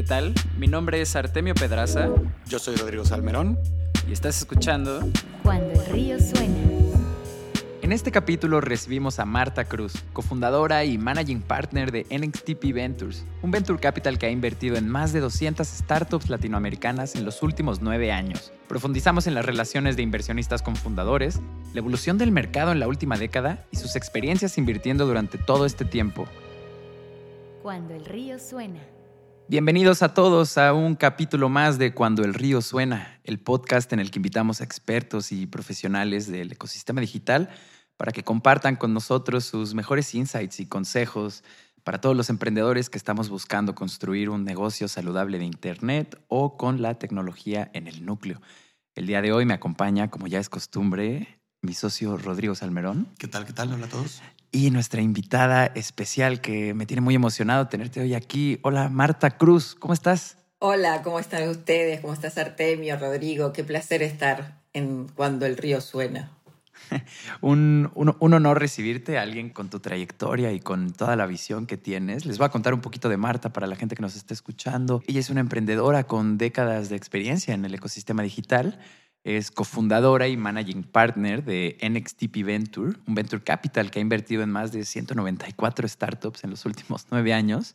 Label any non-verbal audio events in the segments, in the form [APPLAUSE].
¿Qué tal? Mi nombre es Artemio Pedraza. Yo soy Rodrigo Salmerón. Y estás escuchando Cuando el río suena. En este capítulo recibimos a Marta Cruz, cofundadora y managing partner de NXTP Ventures, un venture capital que ha invertido en más de 200 startups latinoamericanas en los últimos nueve años. Profundizamos en las relaciones de inversionistas con fundadores, la evolución del mercado en la última década y sus experiencias invirtiendo durante todo este tiempo. Cuando el río suena. Bienvenidos a todos a un capítulo más de Cuando el río suena, el podcast en el que invitamos a expertos y profesionales del ecosistema digital para que compartan con nosotros sus mejores insights y consejos para todos los emprendedores que estamos buscando construir un negocio saludable de Internet o con la tecnología en el núcleo. El día de hoy me acompaña, como ya es costumbre, mi socio Rodrigo Salmerón. ¿Qué tal? ¿Qué tal? Hola a todos. Y nuestra invitada especial que me tiene muy emocionado tenerte hoy aquí. Hola Marta Cruz, ¿cómo estás? Hola, ¿cómo están ustedes? ¿Cómo estás Artemio, Rodrigo? Qué placer estar en Cuando el río suena. [LAUGHS] un, un, un, honor recibirte, alguien con tu trayectoria y con toda la visión que tienes. Les voy a contar un poquito de Marta para la gente que nos está escuchando. Ella es una emprendedora con décadas de experiencia en el ecosistema digital es cofundadora y managing partner de NXTP Venture, un venture capital que ha invertido en más de 194 startups en los últimos nueve años.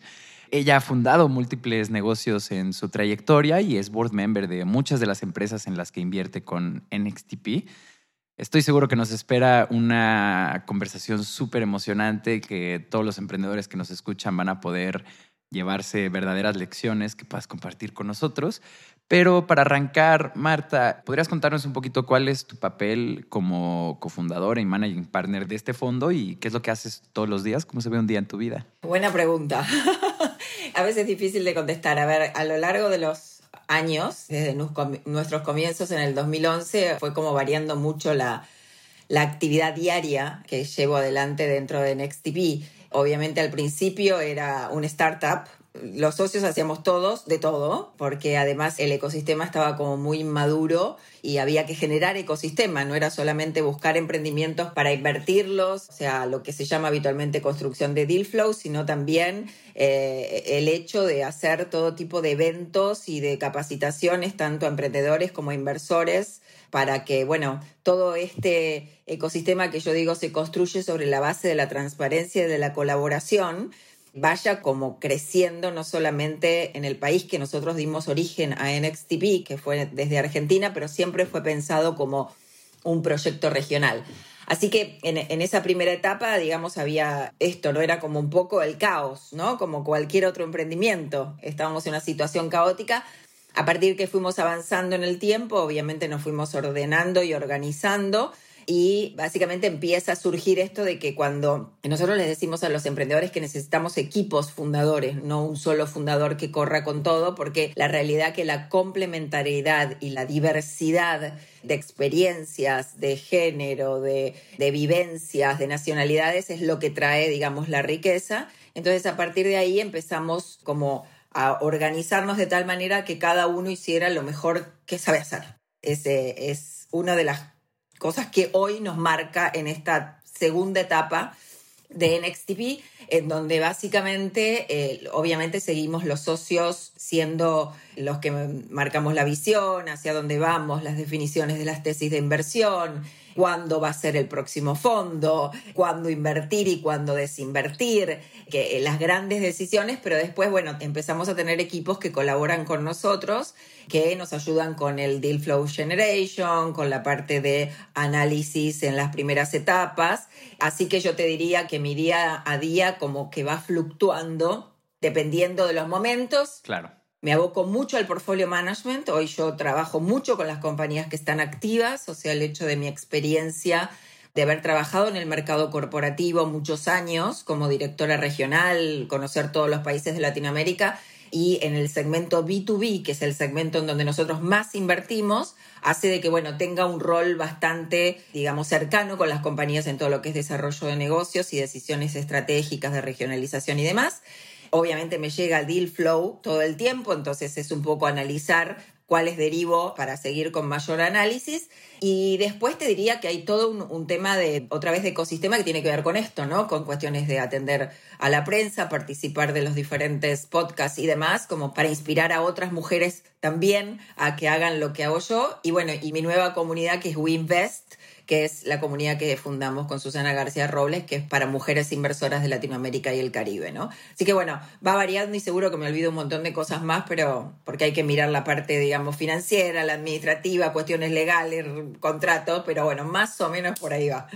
Ella ha fundado múltiples negocios en su trayectoria y es board member de muchas de las empresas en las que invierte con NXTP. Estoy seguro que nos espera una conversación súper emocionante que todos los emprendedores que nos escuchan van a poder llevarse verdaderas lecciones que puedas compartir con nosotros. Pero para arrancar, Marta, ¿podrías contarnos un poquito cuál es tu papel como cofundadora y managing partner de este fondo y qué es lo que haces todos los días? ¿Cómo se ve un día en tu vida? Buena pregunta. [LAUGHS] a veces es difícil de contestar. A ver, a lo largo de los años, desde nuestros comienzos en el 2011, fue como variando mucho la, actividad diaria que llevo adelante dentro de NextTV. Obviamente al principio era un startup, los socios hacíamos todos de todo, porque además el ecosistema estaba como muy maduro y había que generar ecosistema, no era solamente buscar emprendimientos para invertirlos, o sea, lo que se llama habitualmente construcción de deal flow, sino también eh, el hecho de hacer todo tipo de eventos y de capacitaciones, tanto a emprendedores como a inversores, para que, bueno, todo este ecosistema que yo digo se construye sobre la base de la transparencia y de la colaboración, vaya como creciendo no solamente en el país que nosotros dimos origen a NXTP, que fue desde Argentina, pero siempre fue pensado como un proyecto regional. Así que en, esa primera etapa, digamos, había esto, ¿no? Era como un poco el caos, ¿no? Como cualquier otro emprendimiento. Estábamos en una situación caótica. A partir que fuimos avanzando en el tiempo, obviamente nos fuimos ordenando y organizando y básicamente empieza a surgir esto de que cuando nosotros les decimos a los emprendedores que necesitamos equipos fundadores, no un solo fundador que corra con todo, porque la realidad que la complementariedad y la diversidad de experiencias, de género, de, vivencias, de nacionalidades es lo que trae, digamos, la riqueza. Entonces, a partir de ahí empezamos como a organizarnos de tal manera que cada uno hiciera lo mejor que sabe hacer. Ese es una de las cosas que hoy nos marca en esta segunda etapa de NXTP, en donde básicamente, eh, obviamente, seguimos los socios siendo los que marcamos la visión, hacia dónde vamos, las definiciones de las tesis de inversión, cuándo va a ser el próximo fondo, cuándo invertir y cuándo desinvertir, que, eh, las grandes decisiones, pero después, bueno, empezamos a tener equipos que colaboran con nosotros, que nos ayudan con el deal flow generation, con la parte de análisis en las primeras etapas. Así que yo te diría que mi día a día como que va fluctuando dependiendo de los momentos. Claro me aboco mucho al portfolio management. Hoy yo trabajo mucho con las compañías que están activas, o sea, el hecho de mi experiencia de haber trabajado en el mercado corporativo muchos años como directora regional, conocer todos los países de Latinoamérica y en el segmento B2B, que es el segmento en donde nosotros más invertimos, hace de que, bueno, tenga un rol bastante, digamos, cercano con las compañías en todo lo que es desarrollo de negocios y decisiones estratégicas de regionalización y demás. Obviamente me llega el deal flow todo el tiempo, entonces es un poco analizar cuáles derivo para seguir con mayor análisis. Y después te diría que hay todo un, un, tema de, otra vez, de ecosistema que tiene que ver con esto, ¿no? Con cuestiones de atender a la prensa, participar de los diferentes podcasts y demás, como para inspirar a otras mujeres también a que hagan lo que hago yo. Y bueno, y mi nueva comunidad que es WeInvest, que es la comunidad que fundamos con Susana García Robles, que es para mujeres inversoras de Latinoamérica y el Caribe, ¿no? Así que bueno, va variando y seguro que me olvido un montón de cosas más, pero porque hay que mirar la parte, digamos, financiera, la administrativa, cuestiones legales, contratos, pero bueno, más o menos por ahí va.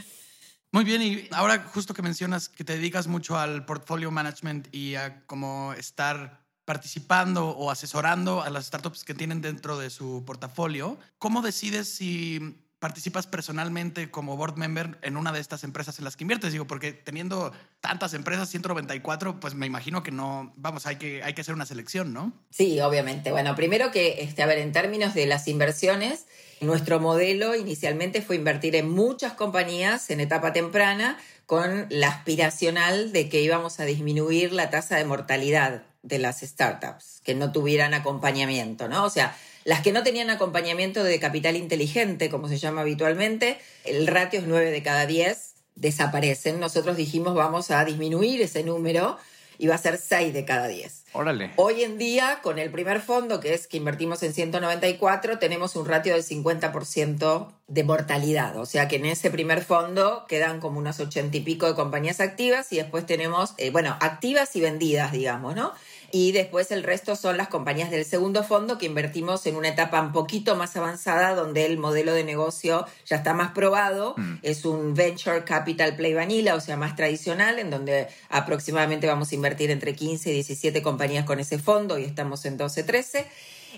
Muy bien, y ahora justo que mencionas que te dedicas mucho al portfolio management y a cómo estar participando o asesorando a las startups que tienen dentro de su portafolio, ¿cómo decides si participas personalmente como board member en una de estas empresas en las que inviertes? Digo, porque teniendo tantas empresas, 194, pues me imagino que no, vamos, hay que, hay que hacer una selección, ¿no? Sí, obviamente. Bueno, primero que, este, a ver, en términos de las inversiones, nuestro modelo inicialmente fue invertir en muchas compañías en etapa temprana con la aspiracional de que íbamos a disminuir la tasa de mortalidad de las startups, que no tuvieran acompañamiento, ¿no? O sea, las que no tenían acompañamiento de capital inteligente, como se llama habitualmente, el ratio es 9 de cada 10, desaparecen. Nosotros dijimos vamos a disminuir ese número y va a ser 6 de cada 10. Órale. Hoy en día, con el primer fondo, que es que invertimos en 194, tenemos un ratio del 50% de mortalidad. O sea que en ese primer fondo quedan como unas 80 y pico de compañías activas y después tenemos, eh, bueno, activas y vendidas, digamos, ¿no? y después el resto son las compañías del segundo fondo que invertimos en una etapa un poquito más avanzada donde el modelo de negocio ya está más probado, mm. es un venture capital play vanilla, o sea, más tradicional, en donde aproximadamente vamos a invertir entre 15 y 17 compañías con ese fondo y estamos en 12, 13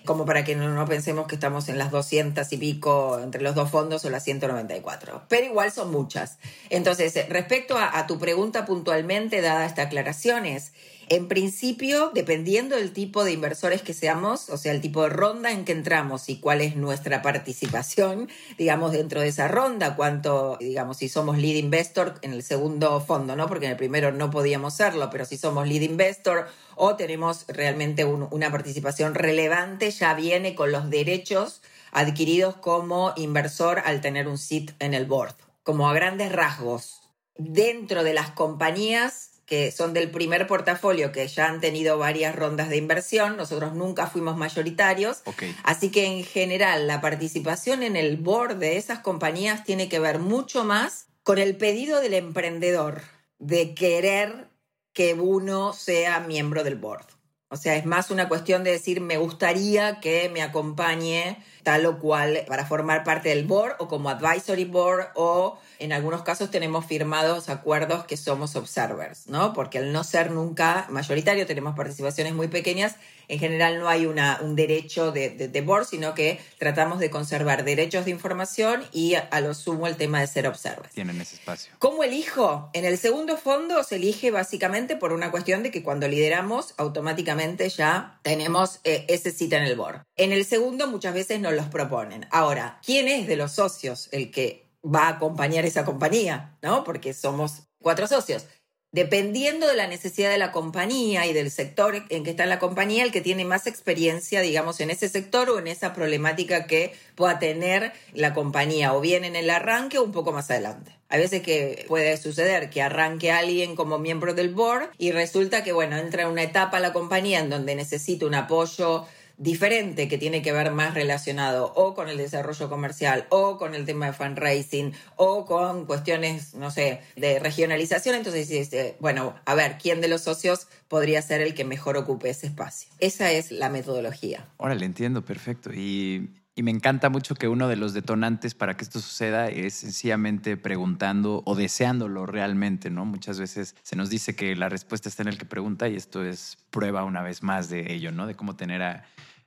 como para que no, pensemos que estamos en las 200 y pico entre los dos fondos o las 194. Pero igual son muchas. Entonces, respecto a, a tu pregunta puntualmente, dada esta aclaración, es, en principio, dependiendo del tipo de inversores que seamos, o sea, el tipo de ronda en que entramos y cuál es nuestra participación, digamos, dentro de esa ronda, cuánto, digamos, si somos lead investor en el segundo fondo, ¿no? Porque en el primero no podíamos serlo, pero si somos lead investor o tenemos realmente una participación relevante, ya viene con los derechos adquiridos como inversor al tener un sit en el board, como a grandes rasgos. Dentro de las compañías que son del primer portafolio que ya han tenido varias rondas de inversión. Nosotros nunca fuimos mayoritarios. Así que en general la participación en el board de esas compañías tiene que ver mucho más con el pedido del emprendedor de querer que uno sea miembro del board. O sea, es más una cuestión de decir, me gustaría que me acompañe tal o cual para formar parte del board o como advisory board o en algunos casos tenemos firmados acuerdos que somos observers, ¿no? Porque al no ser nunca mayoritario, tenemos participaciones muy pequeñas, en general no hay una, un derecho de, de, board, sino que tratamos de conservar derechos de información y a, lo sumo el tema de ser observers. Tienen ese espacio. ¿Cómo elijo? En el segundo fondo se elige básicamente por una cuestión de que cuando lideramos automáticamente ya tenemos eh, ese sitio en el board. En el segundo muchas veces los proponen. Ahora, ¿quién es de los socios el que va a acompañar esa compañía, ¿no? Porque somos cuatro socios. Dependiendo de la necesidad de la compañía y del sector en que está la compañía, el que tiene más experiencia, digamos, en ese sector o en esa problemática que pueda tener la compañía, o bien en el arranque o un poco más adelante. Hay veces que puede suceder que arranque alguien como miembro del board y resulta que, bueno, entra en una etapa la compañía en donde necesita un apoyo diferente que tiene que ver más relacionado o con el desarrollo comercial o con el tema de fundraising o con cuestiones, no sé, de regionalización. Entonces dice, bueno, a ver, ¿quién de los socios podría ser el que mejor ocupe ese espacio? Esa es la metodología. Ahora le entiendo, perfecto. Y, y me encanta mucho que uno de los detonantes para que esto suceda es sencillamente preguntando o deseándolo realmente, ¿no? Muchas veces se nos dice que la respuesta está en el que pregunta y esto es prueba una vez más de ello, ¿no? De cómo tener a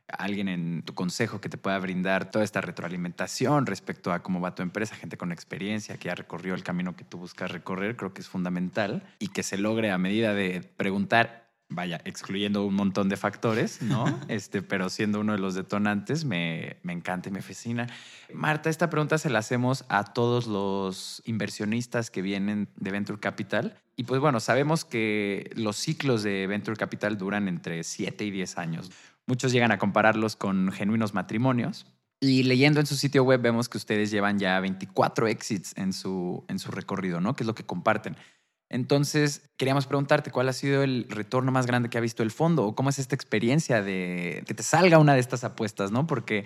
alguien en tu consejo que te pueda brindar toda esta retroalimentación respecto a cómo va tu empresa, gente con experiencia que ha recorrido el camino que tú buscas recorrer, creo que es fundamental y que se logre a medida de preguntar, vaya, excluyendo un montón de factores, ¿no? [LAUGHS] este, pero siendo uno de los detonantes, me, me encanta y me fascina. Marta, esta pregunta se la hacemos a todos los inversionistas que vienen de Venture Capital. Y pues bueno, sabemos que los ciclos de Venture Capital duran entre 7 y 10 años. Muchos llegan a compararlos con genuinos matrimonios. Y leyendo en su sitio web vemos que ustedes llevan ya 24 exits en su, en su recorrido, ¿no? Que es lo que comparten. Entonces, queríamos preguntarte cuál ha sido el retorno más grande que ha visto el fondo o cómo es esta experiencia de que te salga una de estas apuestas, ¿no? Porque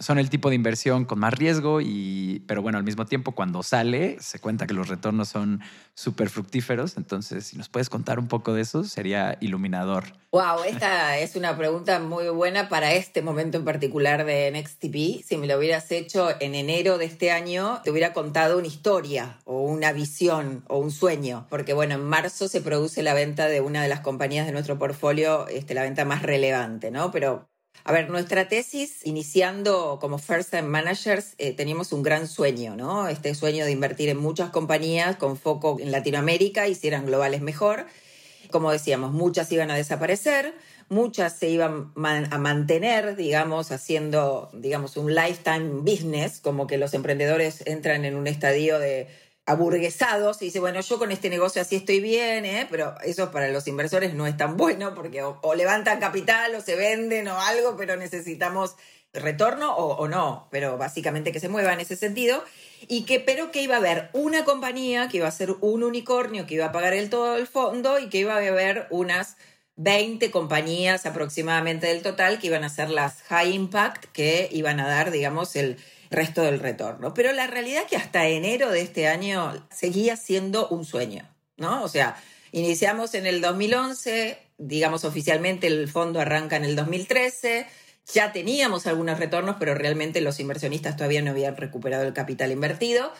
son el tipo de inversión con más riesgo, y, pero bueno, al mismo tiempo cuando sale se cuenta que los retornos son súper fructíferos. Entonces, si nos puedes contar un poco de eso, sería iluminador. Wow, esta es una pregunta muy buena para este momento en particular de NextTP. Si me lo hubieras hecho en enero de este año, te hubiera contado una historia o una visión o un sueño. Porque bueno, en marzo se produce la venta de una de las compañías de nuestro portfolio, este, la venta más relevante, ¿no? Pero a ver, nuestra tesis, iniciando como First Time Managers, eh, teníamos un gran sueño, ¿no? Este sueño de invertir en muchas compañías con foco en Latinoamérica y si eran globales mejor. Como decíamos, muchas iban a desaparecer, muchas se iban a mantener, digamos, haciendo, digamos, un lifetime business, como que los emprendedores entran en un estadio de aburguesados y dice, bueno, yo con este negocio así estoy bien, ¿eh? pero eso para los inversores no es tan bueno porque o, levantan capital o se venden o algo, pero necesitamos retorno o, no, pero básicamente que se mueva en ese sentido. Y que, pero que iba a haber una compañía que iba a ser un unicornio que iba a pagar el todo el fondo y que iba a haber unas 20 compañías aproximadamente del total que iban a ser las high impact que iban a dar, digamos, el, resto del retorno. Pero la realidad es que hasta enero de este año seguía siendo un sueño, ¿no? O sea, iniciamos en el 2011, digamos oficialmente el fondo arranca en el 2013, ya teníamos algunos retornos, pero realmente los inversionistas todavía no habían recuperado el capital invertido.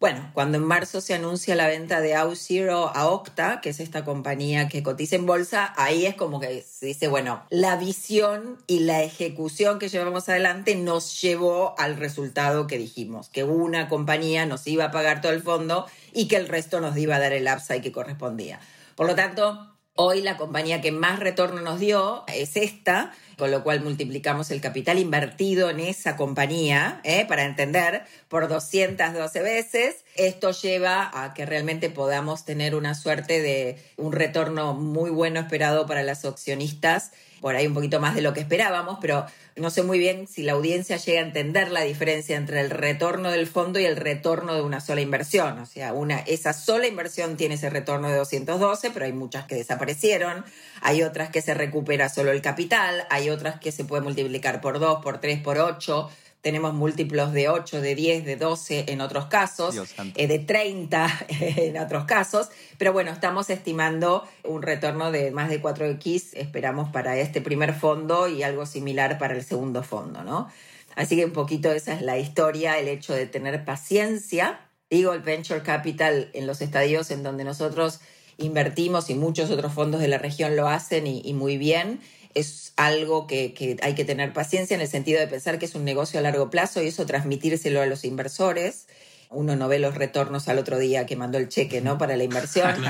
Bueno, cuando en marzo se anuncia la venta de Zero a Octa, que es esta compañía que cotiza en bolsa, ahí es como que se dice, bueno, la visión y la ejecución que llevamos adelante nos llevó al resultado que dijimos, que una compañía nos iba a pagar todo el fondo y que el resto nos iba a dar el upside que correspondía. Por lo tanto, Hoy la compañía que más retorno nos dio es esta, con lo cual multiplicamos el capital invertido en esa compañía, ¿eh? para entender, por 212 veces. Esto lleva a que realmente podamos tener una suerte de un retorno muy bueno esperado para las accionistas por ahí un poquito más de lo que esperábamos, pero no sé muy bien si la audiencia llega a entender la diferencia entre el retorno del fondo y el retorno de una sola inversión. O sea, una, esa sola inversión tiene ese retorno de 212, pero hay muchas que desaparecieron, hay otras que se recupera solo el capital, hay otras que se puede multiplicar por 2, por 3, por 8 tenemos múltiplos de 8, de 10, de 12 en otros casos, eh, de 30 [LAUGHS] en otros casos, pero bueno, estamos estimando un retorno de más de 4X, esperamos para este primer fondo y algo similar para el segundo fondo, ¿no? Así que un poquito esa es la historia, el hecho de tener paciencia. Digo, el Venture Capital en los estadios en donde nosotros invertimos y muchos otros fondos de la región lo hacen y muy bien, es algo que, hay que tener paciencia en el sentido de pensar que es un negocio a largo plazo y eso transmitírselo a los inversores. Uno no ve los retornos al otro día que mandó el cheque, ¿no? Para la inversión. [LAUGHS]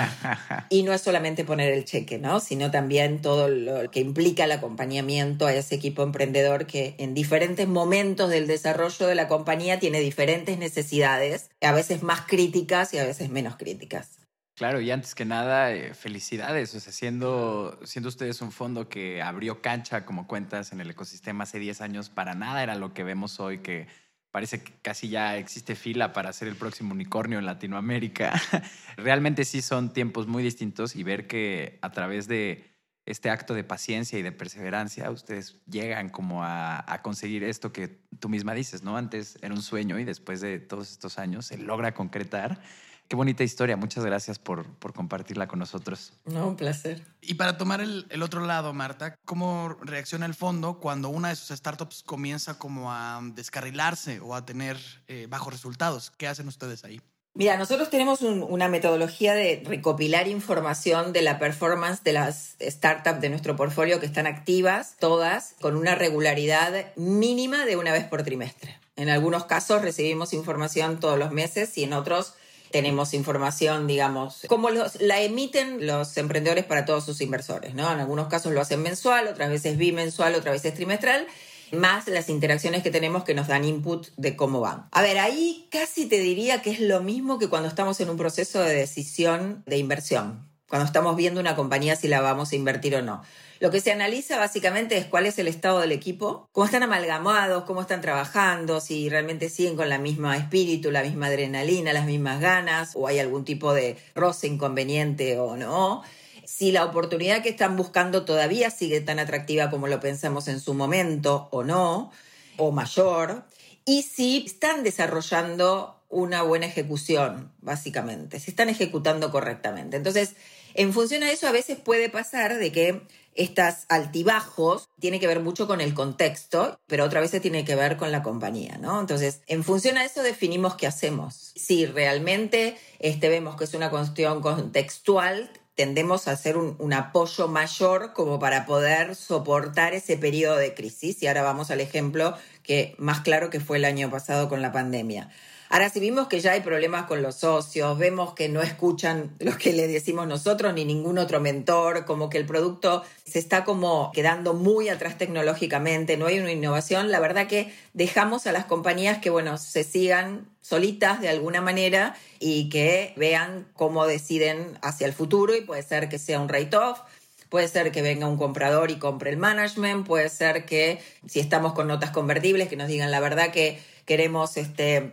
Y no es solamente poner el cheque, ¿no? Sino también todo lo que implica el acompañamiento a ese equipo emprendedor que en diferentes momentos del desarrollo de la compañía tiene diferentes necesidades, a veces más críticas y a veces menos críticas. Claro, y antes que nada, eh, felicidades. O sea, siendo, siendo ustedes un fondo que abrió cancha, como cuentas, en el ecosistema hace 10 años, para nada era lo que vemos hoy, que parece que casi ya existe fila para ser el próximo unicornio en Latinoamérica. [LAUGHS] Realmente sí son tiempos muy distintos y ver que a través de este acto de paciencia y de perseverancia, ustedes llegan como a, a, conseguir esto que tú misma dices, ¿no? Antes era un sueño y después de todos estos años se logra concretar. Qué bonita historia. Muchas gracias por, por compartirla con nosotros. No, un placer. Y para tomar el, el, otro lado, Marta, ¿cómo reacciona el fondo cuando una de sus startups comienza como a descarrilarse o a tener eh, bajos resultados? ¿Qué hacen ustedes ahí? Mira, nosotros tenemos una metodología de recopilar información de la performance de las startups de nuestro portfolio que están activas, todas, con una regularidad mínima de una vez por trimestre. En algunos casos recibimos información todos los meses y en otros tenemos información, digamos, como la emiten los emprendedores para todos sus inversores, ¿no? En algunos casos lo hacen mensual, otras veces bimensual, otras veces trimestral, más las interacciones que tenemos que nos dan input de cómo van. A ver, ahí casi te diría que es lo mismo que cuando estamos en un proceso de decisión de inversión cuando estamos viendo una compañía si la vamos a invertir o no. Lo que se analiza básicamente es cuál es el estado del equipo, cómo están amalgamados, cómo están trabajando, si realmente siguen con la misma espíritu, la misma adrenalina, las mismas ganas, o hay algún tipo de roce inconveniente o no. Si la oportunidad que están buscando todavía sigue tan atractiva como lo pensamos en su momento o no, o mayor. Y si están desarrollando una buena ejecución, básicamente, si están ejecutando correctamente. Entonces, en función a eso, a veces puede pasar de que estas altibajos tiene que ver mucho con el contexto, pero otra vez tiene que ver con la compañía, ¿no? Entonces, en función a eso definimos qué hacemos. Si realmente este, vemos que es una cuestión contextual, tendemos a hacer un, apoyo mayor como para poder soportar ese periodo de crisis. Y ahora vamos al ejemplo que más claro que fue el año pasado con la pandemia. Ahora, si vimos que ya hay problemas con los socios, vemos que no escuchan lo que le decimos nosotros ni ningún otro mentor, como que el producto se está como quedando muy atrás tecnológicamente, no hay una innovación, la verdad que dejamos a las compañías que, bueno, se sigan solitas de alguna manera y que vean cómo deciden hacia el futuro y puede ser que sea un write-off, Puede ser que venga un comprador y compre el management, puede ser que si estamos con notas convertibles que nos digan la verdad que queremos este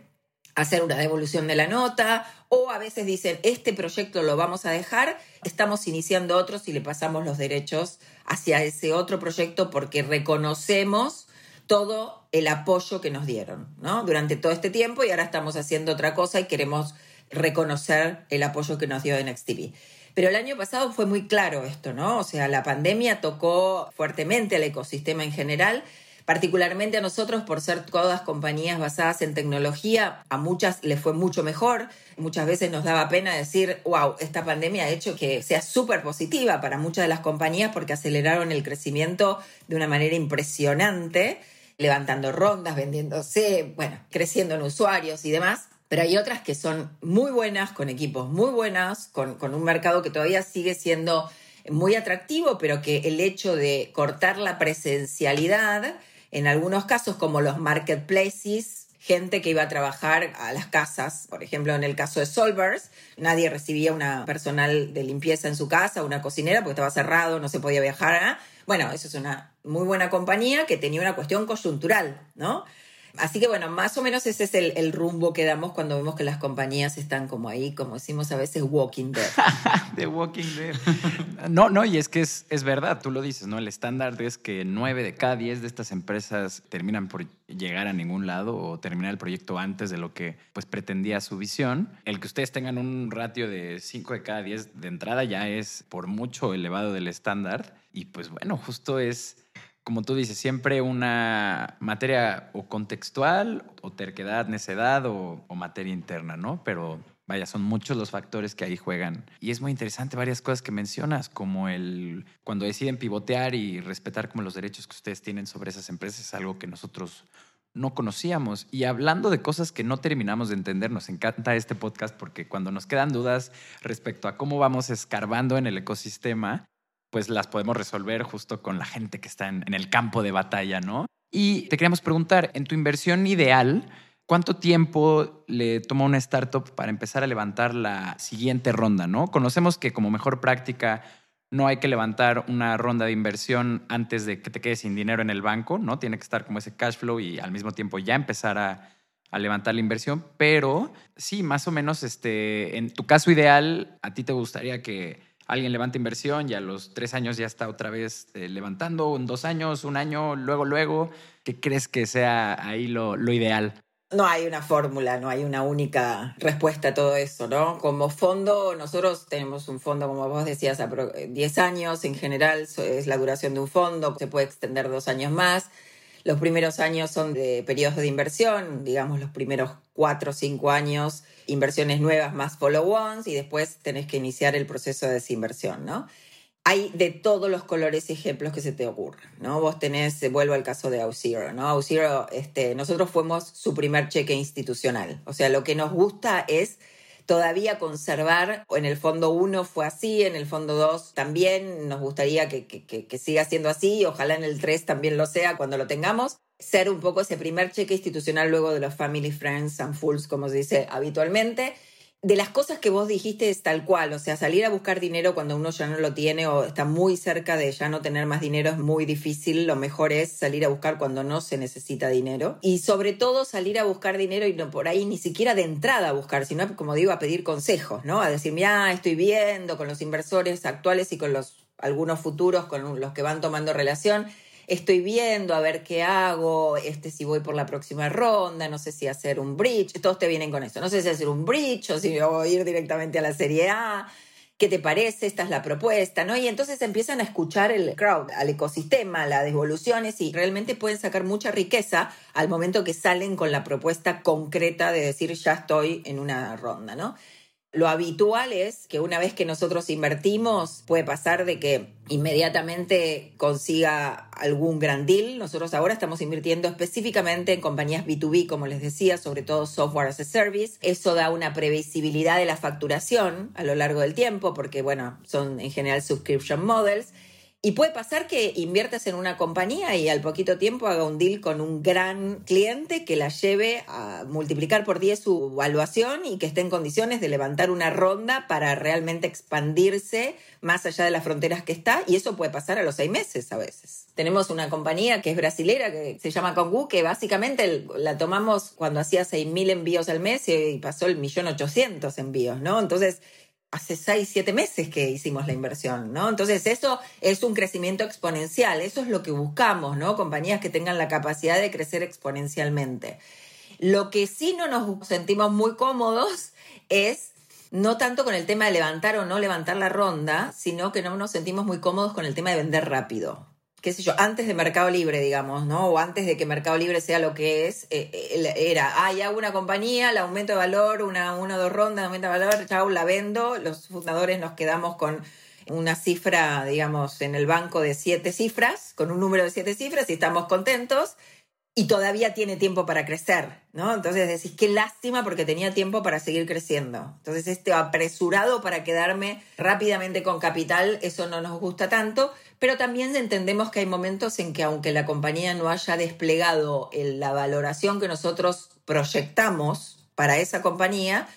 hacer una devolución de la nota o a veces dicen, este proyecto lo vamos a dejar, estamos iniciando otros y le pasamos los derechos hacia ese otro proyecto porque reconocemos todo el apoyo que nos dieron ¿no? durante todo este tiempo y ahora estamos haciendo otra cosa y queremos reconocer el apoyo que nos dio NXTV. Pero el año pasado fue muy claro esto, ¿no? O sea, la pandemia tocó fuertemente al ecosistema en general particularmente a nosotros por ser todas compañías basadas en tecnología, a muchas les fue mucho mejor. Muchas veces nos daba pena decir, wow, esta pandemia ha hecho que sea súper positiva para muchas de las compañías porque aceleraron el crecimiento de una manera impresionante, levantando rondas, vendiéndose, bueno, creciendo en usuarios y demás. Pero hay otras que son muy buenas, con equipos muy buenas, con, con un mercado que todavía sigue siendo muy atractivo, pero que el hecho de cortar la presencialidad en algunos casos como los marketplaces, gente que iba a trabajar a las casas. Por ejemplo, en el caso de Solvers, nadie recibía una personal de limpieza en su casa, una cocinera, porque estaba cerrado, no se podía viajar. ¿eh? Bueno, eso es una muy buena compañía que tenía una cuestión coyuntural, ¿no? Así que bueno, más o menos ese es el, rumbo que damos cuando vemos que las compañías están como ahí, como decimos a veces, walking dead. [LAUGHS] The walking dead. no, no, y es que es, es verdad, tú lo dices, ¿no? El estándar es que nueve de cada diez de estas empresas terminan por llegar a ningún lado o terminar el proyecto antes de lo que pues pretendía su visión. El que ustedes tengan un ratio de cinco de cada diez de entrada ya es por mucho elevado del estándar y pues bueno, justo es como tú dices, siempre una materia o contextual, o terquedad, necedad, o, materia interna, ¿no? Pero vaya, son muchos los factores que ahí juegan. Y es muy interesante varias cosas que mencionas, como el cuando deciden pivotear y respetar como los derechos que ustedes tienen sobre esas empresas, es algo que nosotros no conocíamos. Y hablando de cosas que no terminamos de entender, nos encanta este podcast porque cuando nos quedan dudas respecto a cómo vamos escarbando en el ecosistema, pues las podemos resolver justo con la gente que está en, el campo de batalla, ¿no? Y te queríamos preguntar, en tu inversión ideal, ¿cuánto tiempo le toma una startup para empezar a levantar la siguiente ronda, ¿no? Conocemos que como mejor práctica no hay que levantar una ronda de inversión antes de que te quedes sin dinero en el banco, ¿no? Tiene que estar como ese cash flow y al mismo tiempo ya empezar a, levantar la inversión, pero sí, más o menos, este, en tu caso ideal, a ti te gustaría que alguien levanta inversión y a los tres años ya está otra vez eh, levantando, en dos años, un año, luego, luego. ¿Qué crees que sea ahí lo, lo ideal? No hay una fórmula, no hay una única respuesta a todo eso, ¿no? Como fondo, nosotros tenemos un fondo, como vos decías, a 10 años en general es la duración de un fondo, se puede extender dos años más. Los primeros años son de periodos de inversión, digamos los primeros cuatro o cinco años, inversiones nuevas más follow-ons y después tenés que iniciar el proceso de desinversión, ¿no? Hay de todos los colores y ejemplos que se te ocurran, ¿no? Vos tenés, vuelvo al caso de Auxero, ¿no? Auxero, este, nosotros fuimos su primer cheque institucional. O sea, lo que nos gusta es todavía conservar, en el fondo 1 fue así, en el fondo 2 también, nos gustaría que, que, siga siendo así, ojalá en el 3 también lo sea cuando lo tengamos, ser un poco ese primer cheque institucional luego de los family, friends and fools, como se dice habitualmente. De las cosas que vos dijiste es tal cual, o sea, salir a buscar dinero cuando uno ya no lo tiene o está muy cerca de ya no tener más dinero es muy difícil, lo mejor es salir a buscar cuando no se necesita dinero y sobre todo salir a buscar dinero y no por ahí ni siquiera de entrada a buscar, sino como digo, a pedir consejos, ¿no? A decir, mira, estoy viendo con los inversores actuales y con los algunos futuros con los que van tomando relación estoy viendo a ver qué hago, este, si voy por la próxima ronda, no sé si hacer un bridge, todos te vienen con eso, no sé si hacer un bridge o si voy a ir directamente a la Serie A, ¿qué te parece? Esta es la propuesta, ¿no? Y entonces empiezan a escuchar el crowd, al ecosistema, las devoluciones y realmente pueden sacar mucha riqueza al momento que salen con la propuesta concreta de decir ya estoy en una ronda, ¿no? Lo habitual es que una vez que nosotros invertimos, puede pasar de que inmediatamente consiga algún gran deal. Nosotros ahora estamos invirtiendo específicamente en compañías B2B, como les decía, sobre todo software as a service. Eso da una previsibilidad de la facturación a lo largo del tiempo, porque, bueno, son en general subscription models. Y puede pasar que inviertas en una compañía y al poquito tiempo haga un deal con un gran cliente que la lleve a multiplicar por 10 su evaluación y que esté en condiciones de levantar una ronda para realmente expandirse más allá de las fronteras que está. Y eso puede pasar a los seis meses a veces. Tenemos una compañía que es brasilera, que se llama Congu, que básicamente la tomamos cuando hacía 6.000 envíos al mes y pasó el millón ochocientos envíos, ¿no? Entonces hace seis, siete meses que hicimos la inversión, ¿no? Entonces eso es un crecimiento exponencial, eso es lo que buscamos, ¿no? Compañías que tengan la capacidad de crecer exponencialmente. Lo que sí no nos sentimos muy cómodos es no tanto con el tema de levantar o no levantar la ronda, sino que no nos sentimos muy cómodos con el tema de vender rápido qué sé yo, antes de Mercado Libre, digamos, ¿no? O antes de que Mercado Libre sea lo que es, eh, eh, era, ah, ya hago una compañía, el aumento de valor, una, o dos rondas, aumento de valor, chao, la vendo. Los fundadores nos quedamos con una cifra, digamos, en el banco de siete cifras, con un número de siete cifras y estamos contentos y todavía tiene tiempo para crecer, ¿no? Entonces decís, qué lástima porque tenía tiempo para seguir creciendo. Entonces este apresurado para quedarme rápidamente con capital, eso no nos gusta tanto, pero también entendemos que hay momentos en que aunque la compañía no haya desplegado la valoración que nosotros proyectamos para esa compañía,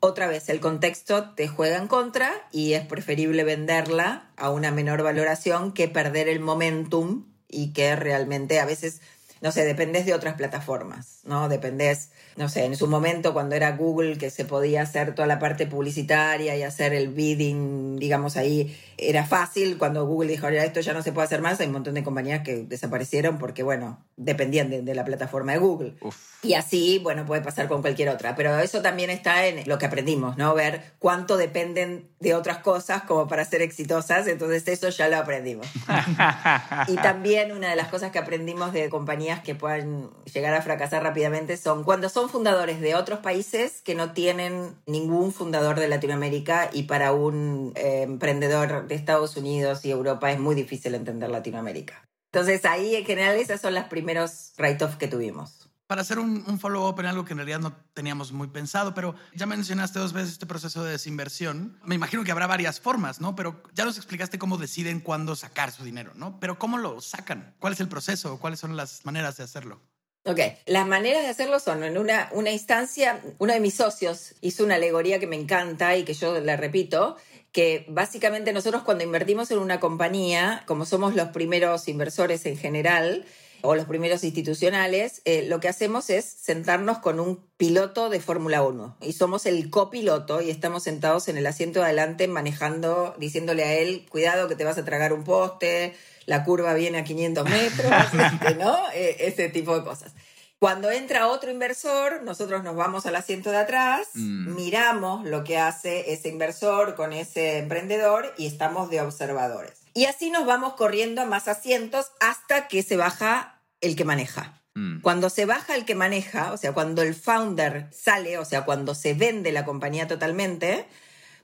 otra vez el contexto te juega en contra y es preferible venderla a una menor valoración que perder el momentum y que realmente a veces no sé, dependes de otras plataformas, ¿no? Dependes, no sé, en su momento cuando era Google que se podía hacer toda la parte publicitaria y hacer el bidding, digamos ahí, era fácil. Cuando Google dijo, ahora esto ya no se puede hacer más, hay un montón de compañías que desaparecieron porque, bueno, dependían de, la plataforma de Google. Y así, bueno, puede pasar con cualquier otra. Pero eso también está en lo que aprendimos, ¿no? Ver cuánto dependen de otras cosas como para ser exitosas. Entonces eso ya lo aprendimos. [LAUGHS] y también una de las cosas que aprendimos de compañías que puedan llegar a fracasar rápidamente son cuando son fundadores de otros países que no tienen ningún fundador de Latinoamérica y para un eh, emprendedor de Estados Unidos y Europa es muy difícil entender Latinoamérica. Entonces ahí en general esas son las primeros write-offs que tuvimos para hacer un, un follow-up en algo que en realidad no teníamos muy pensado, pero ya mencionaste dos veces este proceso de desinversión. Me imagino que habrá varias formas, ¿no? Pero ya nos explicaste cómo deciden cuándo sacar su dinero, ¿no? Pero ¿cómo lo sacan? ¿Cuál es el proceso? ¿Cuáles son las maneras de hacerlo? Ok, las maneras de hacerlo son en una, una instancia, uno de mis socios hizo una alegoría que me encanta y que yo la repito, que básicamente nosotros cuando invertimos en una compañía, como somos los primeros inversores en general, o los primeros institucionales, eh, lo que hacemos es sentarnos con un piloto de Fórmula 1 y somos el copiloto y estamos sentados en el asiento de adelante manejando, diciéndole a él, cuidado que te vas a tragar un poste, la curva viene a 500 metros, [LAUGHS] este, ¿no? E, ese tipo de cosas. Cuando entra otro inversor, nosotros nos vamos al asiento de atrás, mm. miramos lo que hace ese inversor con ese emprendedor y estamos de observadores. Y así nos vamos corriendo a más asientos hasta que se baja el que maneja. Mm. Cuando se baja el que maneja, o sea, cuando el founder sale, o sea, cuando se vende la compañía totalmente,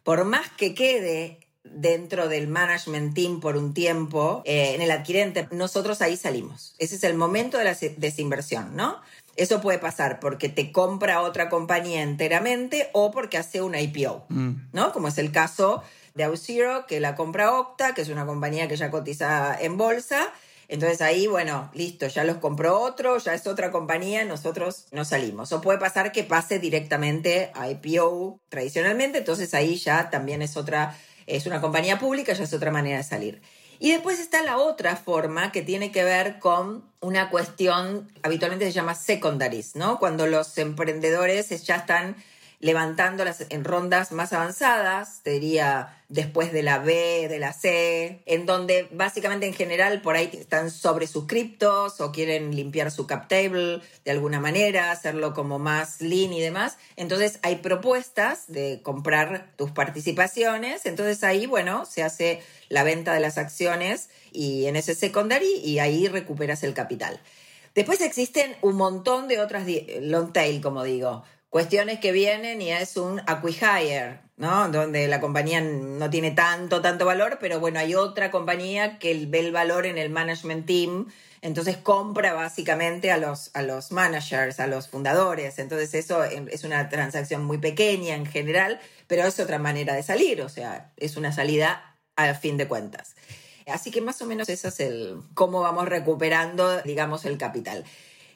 por más que quede dentro del management team por un tiempo, eh, en el adquirente, nosotros ahí salimos. Ese es el momento de la desinversión, ¿no? Eso puede pasar porque te compra otra compañía enteramente o porque hace una IPO, mm. ¿no? Como es el caso de Auxero, que la compra Octa, que es una compañía que ya cotiza en bolsa, Entonces ahí, bueno, listo, ya los compró otro, ya es otra compañía, nosotros no salimos. O puede pasar que pase directamente a IPO tradicionalmente, entonces ahí ya también es otra, es una compañía pública, ya es otra manera de salir. Y después está la otra forma que tiene que ver con una cuestión, habitualmente se llama secondaries, ¿no? Cuando los emprendedores ya están levantándolas en rondas más avanzadas, te diría después de la B, de la C, en donde básicamente en general por ahí están sobre suscriptos o quieren limpiar su cap table de alguna manera, hacerlo como más lean y demás. Entonces hay propuestas de comprar tus participaciones, entonces ahí, bueno, se hace la venta de las acciones y en ese secondary y ahí recuperas el capital. Después existen un montón de otras long tail, como digo cuestiones que vienen y es un acquihire, ¿no? Donde la compañía no tiene tanto, tanto valor, pero bueno, hay otra compañía que ve el valor en el management team, entonces compra básicamente a los, a los managers, a los fundadores. Entonces eso es una transacción muy pequeña en general, pero es otra manera de salir, o sea, es una salida a fin de cuentas. Así que más o menos eso es el cómo vamos recuperando, digamos, el capital.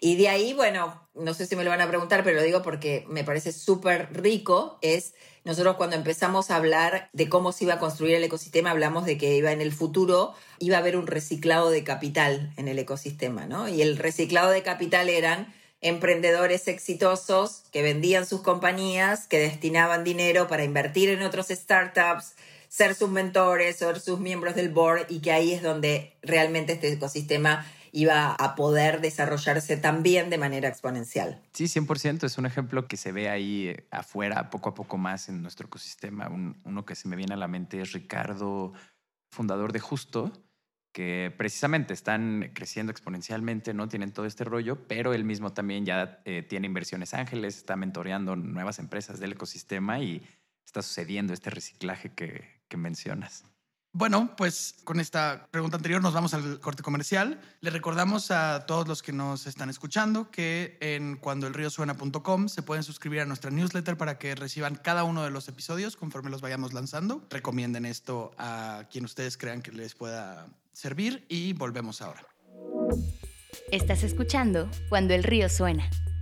Y de ahí, bueno, no sé si me lo van a preguntar, pero lo digo porque me parece súper rico, es nosotros cuando empezamos a hablar de cómo se iba a construir el ecosistema, hablamos de que iba en el futuro, iba a haber un reciclado de capital en el ecosistema, ¿no? Y el reciclado de capital eran emprendedores exitosos que vendían sus compañías, que destinaban dinero para invertir en otros startups, ser sus mentores, ser sus miembros del board y que ahí es donde realmente este ecosistema iba a poder desarrollarse también de manera exponencial. Sí, 100%. Es un ejemplo que se ve ahí eh, afuera poco a poco más en nuestro ecosistema. uno que se me viene a la mente es Ricardo, fundador de Justo, que precisamente están creciendo exponencialmente, ¿no? Tienen todo este rollo, pero él mismo también ya eh, tiene inversiones ángeles, está mentoreando nuevas empresas del ecosistema y está sucediendo este reciclaje que mencionas. Bueno, pues con esta pregunta anterior nos vamos al corte comercial. Le recordamos a todos los que nos están escuchando que en cuandoelriosuena.com se pueden suscribir a nuestra newsletter para que reciban cada uno de los episodios conforme los vayamos lanzando. Recomienden esto a quien ustedes crean que les pueda servir y volvemos ahora. Estás escuchando Cuando el río suena,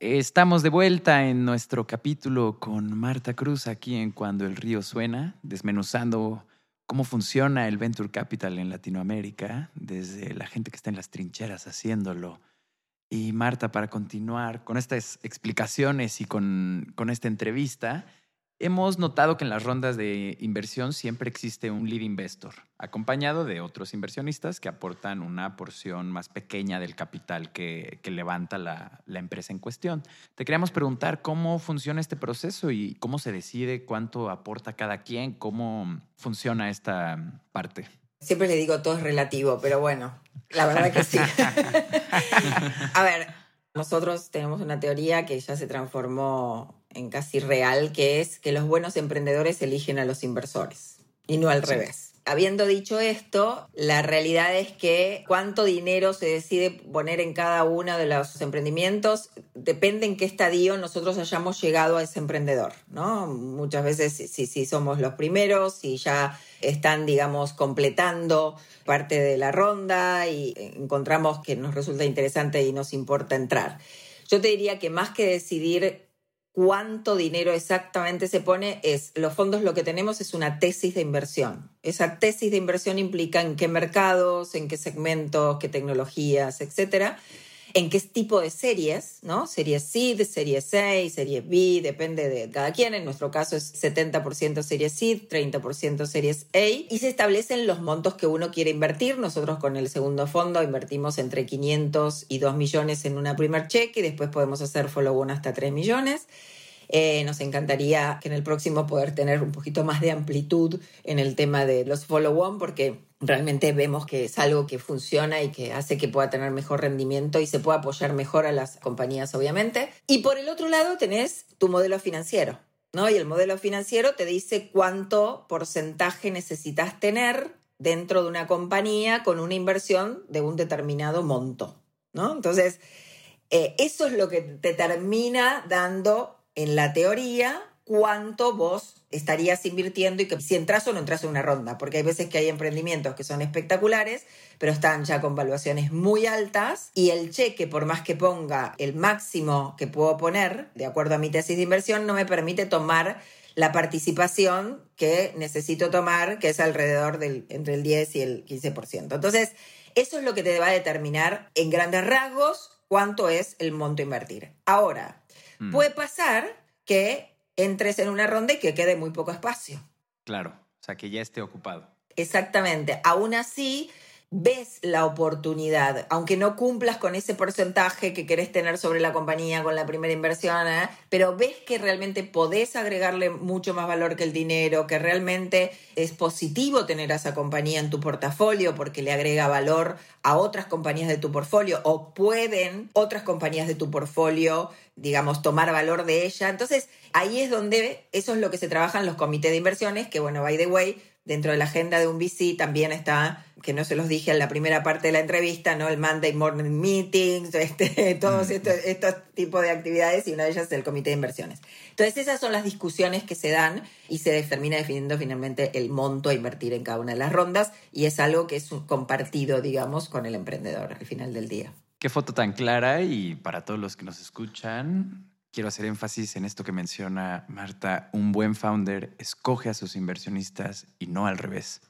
Estamos de vuelta en nuestro capítulo con Marta Cruz aquí en Cuando el río suena, desmenuzando cómo funciona el Venture Capital en Latinoamérica, desde la gente que está en las trincheras haciéndolo. Y Marta, para continuar con estas explicaciones y con, con esta entrevista, Hemos notado que en las rondas de inversión siempre existe un lead investor, acompañado de otros inversionistas que aportan una porción más pequeña del capital que, levanta la, la, empresa en cuestión. Te queríamos preguntar cómo funciona este proceso y cómo se decide cuánto aporta cada quien, cómo funciona esta parte. Siempre le digo todo es relativo, pero bueno, la verdad que sí. [LAUGHS] [LAUGHS] A ver, nosotros tenemos una teoría que ya se transformó en casi real, que es que los buenos emprendedores eligen a los inversores y no al revés. Habiendo dicho esto, la realidad es que cuánto dinero se decide poner en cada uno de los emprendimientos depende en qué estadio nosotros hayamos llegado a ese emprendedor, ¿no? Muchas veces si, si somos los primeros, si ya están, digamos, completando parte de la ronda y encontramos que nos resulta interesante y nos importa entrar. Yo te diría que más que decidir cuánto dinero exactamente se pone es, los fondos lo que tenemos es una tesis de inversión. Esa tesis de inversión implica en qué mercados, en qué segmentos, qué tecnologías, etcétera en qué tipo de series, ¿no? Series Seed, Series A, Series B, depende de cada quien. En nuestro caso es 70% Series Seed, 30% Series A. Y se establecen los montos que uno quiere invertir. Nosotros con el segundo fondo invertimos entre 500 y 2 millones en una primer cheque y después podemos hacer follow-on hasta 3 millones. Eh, nos encantaría que en el próximo poder tener un poquito más de amplitud en el tema de los follow-on porque realmente vemos que es algo que funciona y que hace que pueda tener mejor rendimiento y se pueda apoyar mejor a las compañías, obviamente. Y por el otro lado tenés tu modelo financiero, ¿no? Y el modelo financiero te dice cuánto porcentaje necesitas tener dentro de una compañía con una inversión de un determinado monto, ¿no? Entonces, eh, eso es lo que te termina dando en la teoría cuánto vos estarías invirtiendo y que si entras o no entras en una ronda, porque hay veces que hay emprendimientos que son espectaculares, pero están ya con valuaciones muy altas y el cheque, por más que ponga el máximo que puedo poner, de acuerdo a mi tesis de inversión, no me permite tomar la participación que necesito tomar, que es alrededor del entre el 10 y el 15%. Entonces, eso es lo que te va a determinar en grandes rasgos cuánto es el monto a invertir. Ahora, mm. puede pasar que entres en una ronda y que quede muy poco espacio. Claro, o sea, que ya esté ocupado. Exactamente. Aún así, ves la oportunidad, aunque no cumplas con ese porcentaje que querés tener sobre la compañía con la primera inversión, ¿eh? pero ves que realmente podés agregarle mucho más valor que el dinero, que realmente es positivo tener a esa compañía en tu portafolio porque le agrega valor a otras compañías de tu portfolio o pueden otras compañías de tu portfolio, digamos, tomar valor de ella. Entonces, ahí es donde eso es lo que se trabaja en los comités de inversiones, que bueno, by the way, dentro de la agenda de un VC también está, que no se los dije en la primera parte de la entrevista, ¿no? El Monday Morning Meetings, este, [LAUGHS] todos mm. estos, estos tipos de actividades y una de ellas es el comité de inversiones. Entonces esas son las discusiones que se dan y se termina definiendo finalmente el monto a invertir en cada una de las rondas y es algo que es compartido, digamos, con el emprendedor al final del día. Qué foto tan clara y para todos los que nos escuchan, quiero hacer énfasis en esto que menciona Marta. Un buen founder escoge a sus inversionistas y no al revés.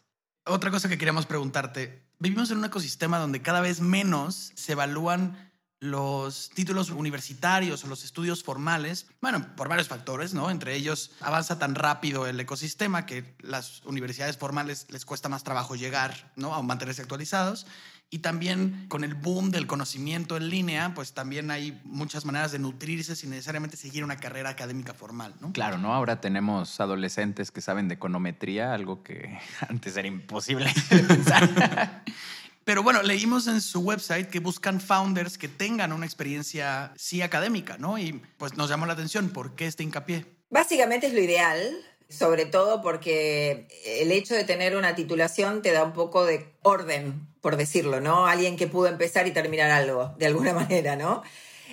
Otra cosa que queríamos preguntarte. Vivimos en un ecosistema donde cada vez menos se evalúan los títulos universitarios o los estudios formales, bueno, por varios factores, ¿no? Entre ellos, avanza tan rápido el ecosistema que las universidades formales les cuesta más trabajo llegar, ¿no? A mantenerse actualizados. Y también con el boom del conocimiento en línea, pues también hay muchas maneras de nutrirse sin necesariamente seguir una carrera académica formal, ¿no? Claro, ¿no? Ahora tenemos adolescentes que saben de econometría, algo que [LAUGHS] antes era imposible de pensar. [LAUGHS] Pero bueno, leímos en su website que buscan founders que tengan una experiencia sí académica, ¿no? Y pues nos llamó la atención, ¿por qué este hincapié? Básicamente es lo ideal, sobre todo porque el hecho de tener una titulación te da un poco de orden, por decirlo, ¿no? Alguien que pudo empezar y terminar algo, de alguna [LAUGHS] manera, ¿no?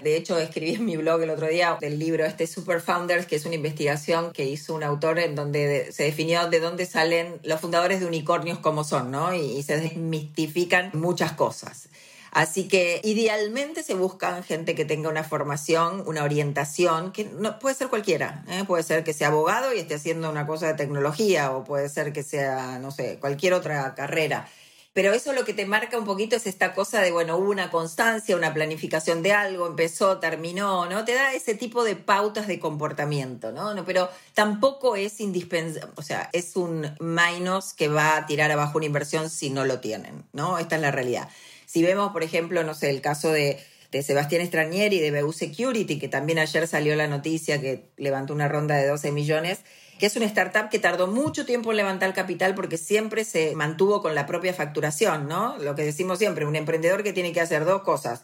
De hecho, escribí en mi blog el otro día del libro este Super Founders, que es una investigación que hizo un autor en donde se definió de dónde salen los fundadores de unicornios como son, ¿no? Y, se desmistifican muchas cosas. Así que idealmente se buscan gente que tenga una formación, una orientación, que no, puede ser cualquiera, ¿eh? puede ser que sea abogado y esté haciendo una cosa de tecnología o puede ser que sea, no sé, cualquier otra carrera. Pero eso lo que te marca un poquito es esta cosa de, bueno, hubo una constancia, una planificación de algo, empezó, terminó, ¿no? Te da ese tipo de pautas de comportamiento, ¿no? no pero tampoco es indispensable, o sea, es un menos que va a tirar abajo una inversión si no lo tienen, ¿no? Esta es la realidad. Si vemos, por ejemplo, no sé, el caso de, Sebastián Estranieri de BU Security, que también ayer salió la noticia que levantó una ronda de 12 millones, que es una startup que tardó mucho tiempo en levantar capital porque siempre se mantuvo con la propia facturación, ¿no? Lo que decimos siempre, un emprendedor que tiene que hacer dos cosas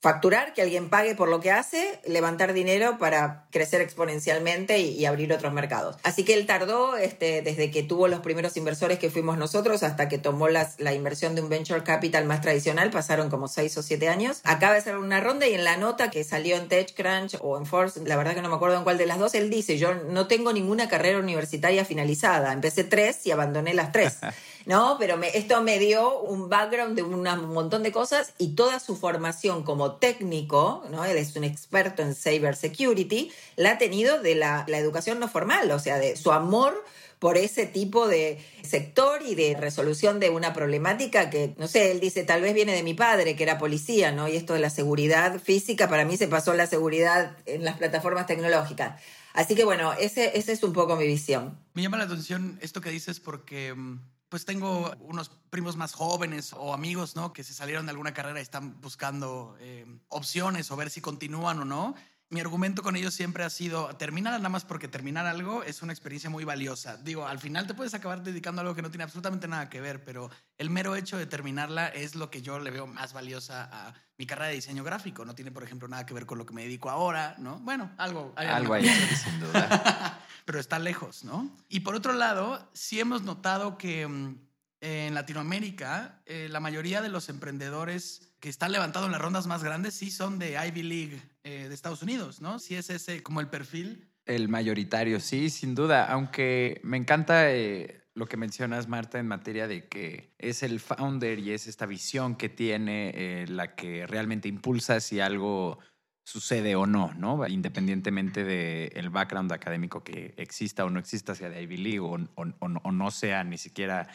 facturar, que alguien pague por lo que hace, levantar dinero para crecer exponencialmente y, abrir otros mercados. Así que él tardó este, desde que tuvo los primeros inversores que fuimos nosotros hasta que tomó las, la inversión de un venture capital más tradicional, pasaron como seis o siete años. Acaba de hacer una ronda y en la nota que salió en TechCrunch o en Force, la verdad que no me acuerdo en cuál de las dos, él dice, yo no tengo ninguna carrera universitaria finalizada, empecé tres y abandoné las tres. [LAUGHS] ¿no? Pero esto me dio un background de un montón de cosas y toda su formación como técnico, ¿no? Él es un experto en cyber security, la ha tenido de la, la educación no formal, o sea, de su amor por ese tipo de sector y de resolución de una problemática que, no sé, él dice, tal vez viene de mi padre, que era policía, ¿no? Y esto de la seguridad física, para mí se pasó la seguridad en las plataformas tecnológicas. Así que bueno, ese, ese es un poco mi visión. Me llama la atención esto que dices porque mm, pues tengo unos primos más jóvenes o amigos, ¿no? Que se salieron de alguna carrera y están buscando eh, opciones o ver si continúan o no. mi argumento con ellos siempre ha sido, terminar nada más porque terminar algo es una experiencia muy valiosa. Digo, al final te puedes acabar dedicando a algo que no tiene absolutamente nada que ver, pero el mero hecho de terminarla es lo que yo le veo más valiosa a mi carrera de diseño gráfico. No tiene, por ejemplo, nada que ver con lo que me dedico ahora, ¿no? Bueno, algo. algo ahí, sin duda. [LAUGHS] pero está lejos, ¿no? Y por otro lado, sí hemos notado que mm, en Latinoamérica eh, la mayoría de los emprendedores que están levantados en las rondas más grandes sí son de Ivy League eh, de Estados Unidos, ¿no? Sí es ese como el perfil. El mayoritario, sí, sin duda, aunque me encanta eh, lo que mencionas, Marta, en materia de que es el founder y es esta visión que tiene eh, la que realmente impulsa si algo sucede o no, ¿no? Independientemente del background académico que exista o no exista, sea de Ivy League o, o no sea ni siquiera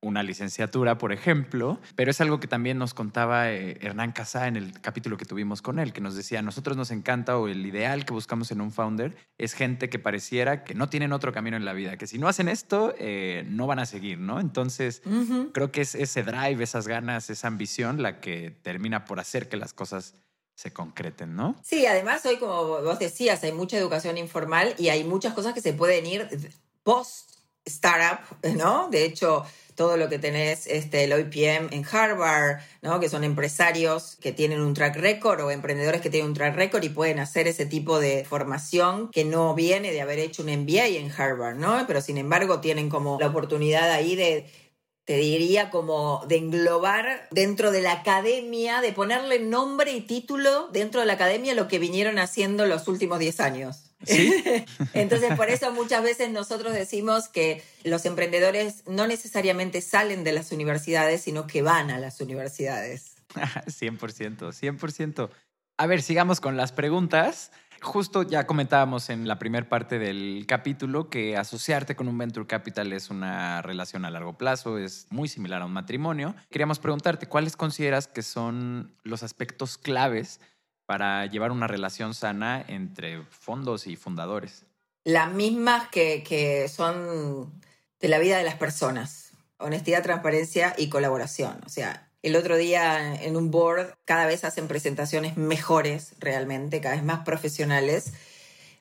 una licenciatura, por ejemplo, pero es algo que también nos contaba eh, Hernán Casá en el capítulo que tuvimos con él, que nos decía, a nosotros nos encanta o el ideal que buscamos en un founder es gente que pareciera que no tienen otro camino en la vida, que si no hacen esto, eh, no van a seguir, ¿no? Entonces, creo que es ese drive, esas ganas, esa ambición la que termina por hacer que las cosas se concreten, ¿no? Sí, además hoy, como vos decías, hay mucha educación informal y hay muchas cosas que se pueden ir post startup, ¿no? De hecho, todo lo que tenés este, el OIPM en Harvard, ¿no? que son empresarios que tienen un track record o emprendedores que tienen un track record y pueden hacer ese tipo de formación que no viene de haber hecho un MBA en Harvard, ¿no? pero sin embargo tienen como la oportunidad ahí de te diría como de englobar dentro de la academia, de ponerle nombre y título dentro de la academia lo que vinieron haciendo los últimos 10 años. [LAUGHS] Entonces, por eso muchas veces nosotros decimos que los emprendedores no necesariamente salen de las universidades, sino que van a las universidades. [LAUGHS] 100%, 100%. A ver, sigamos con las preguntas. Justo ya comentábamos en la primera parte del capítulo que asociarte con un venture capital es una relación a largo plazo, es muy similar a un matrimonio. Queríamos preguntarte, ¿cuáles consideras que son los aspectos claves para llevar una relación sana entre fondos y fundadores? Las mismas que, que son de la vida de las personas. Honestidad, transparencia y colaboración. O sea, el otro día en un board cada vez hacen presentaciones mejores realmente, cada vez más profesionales.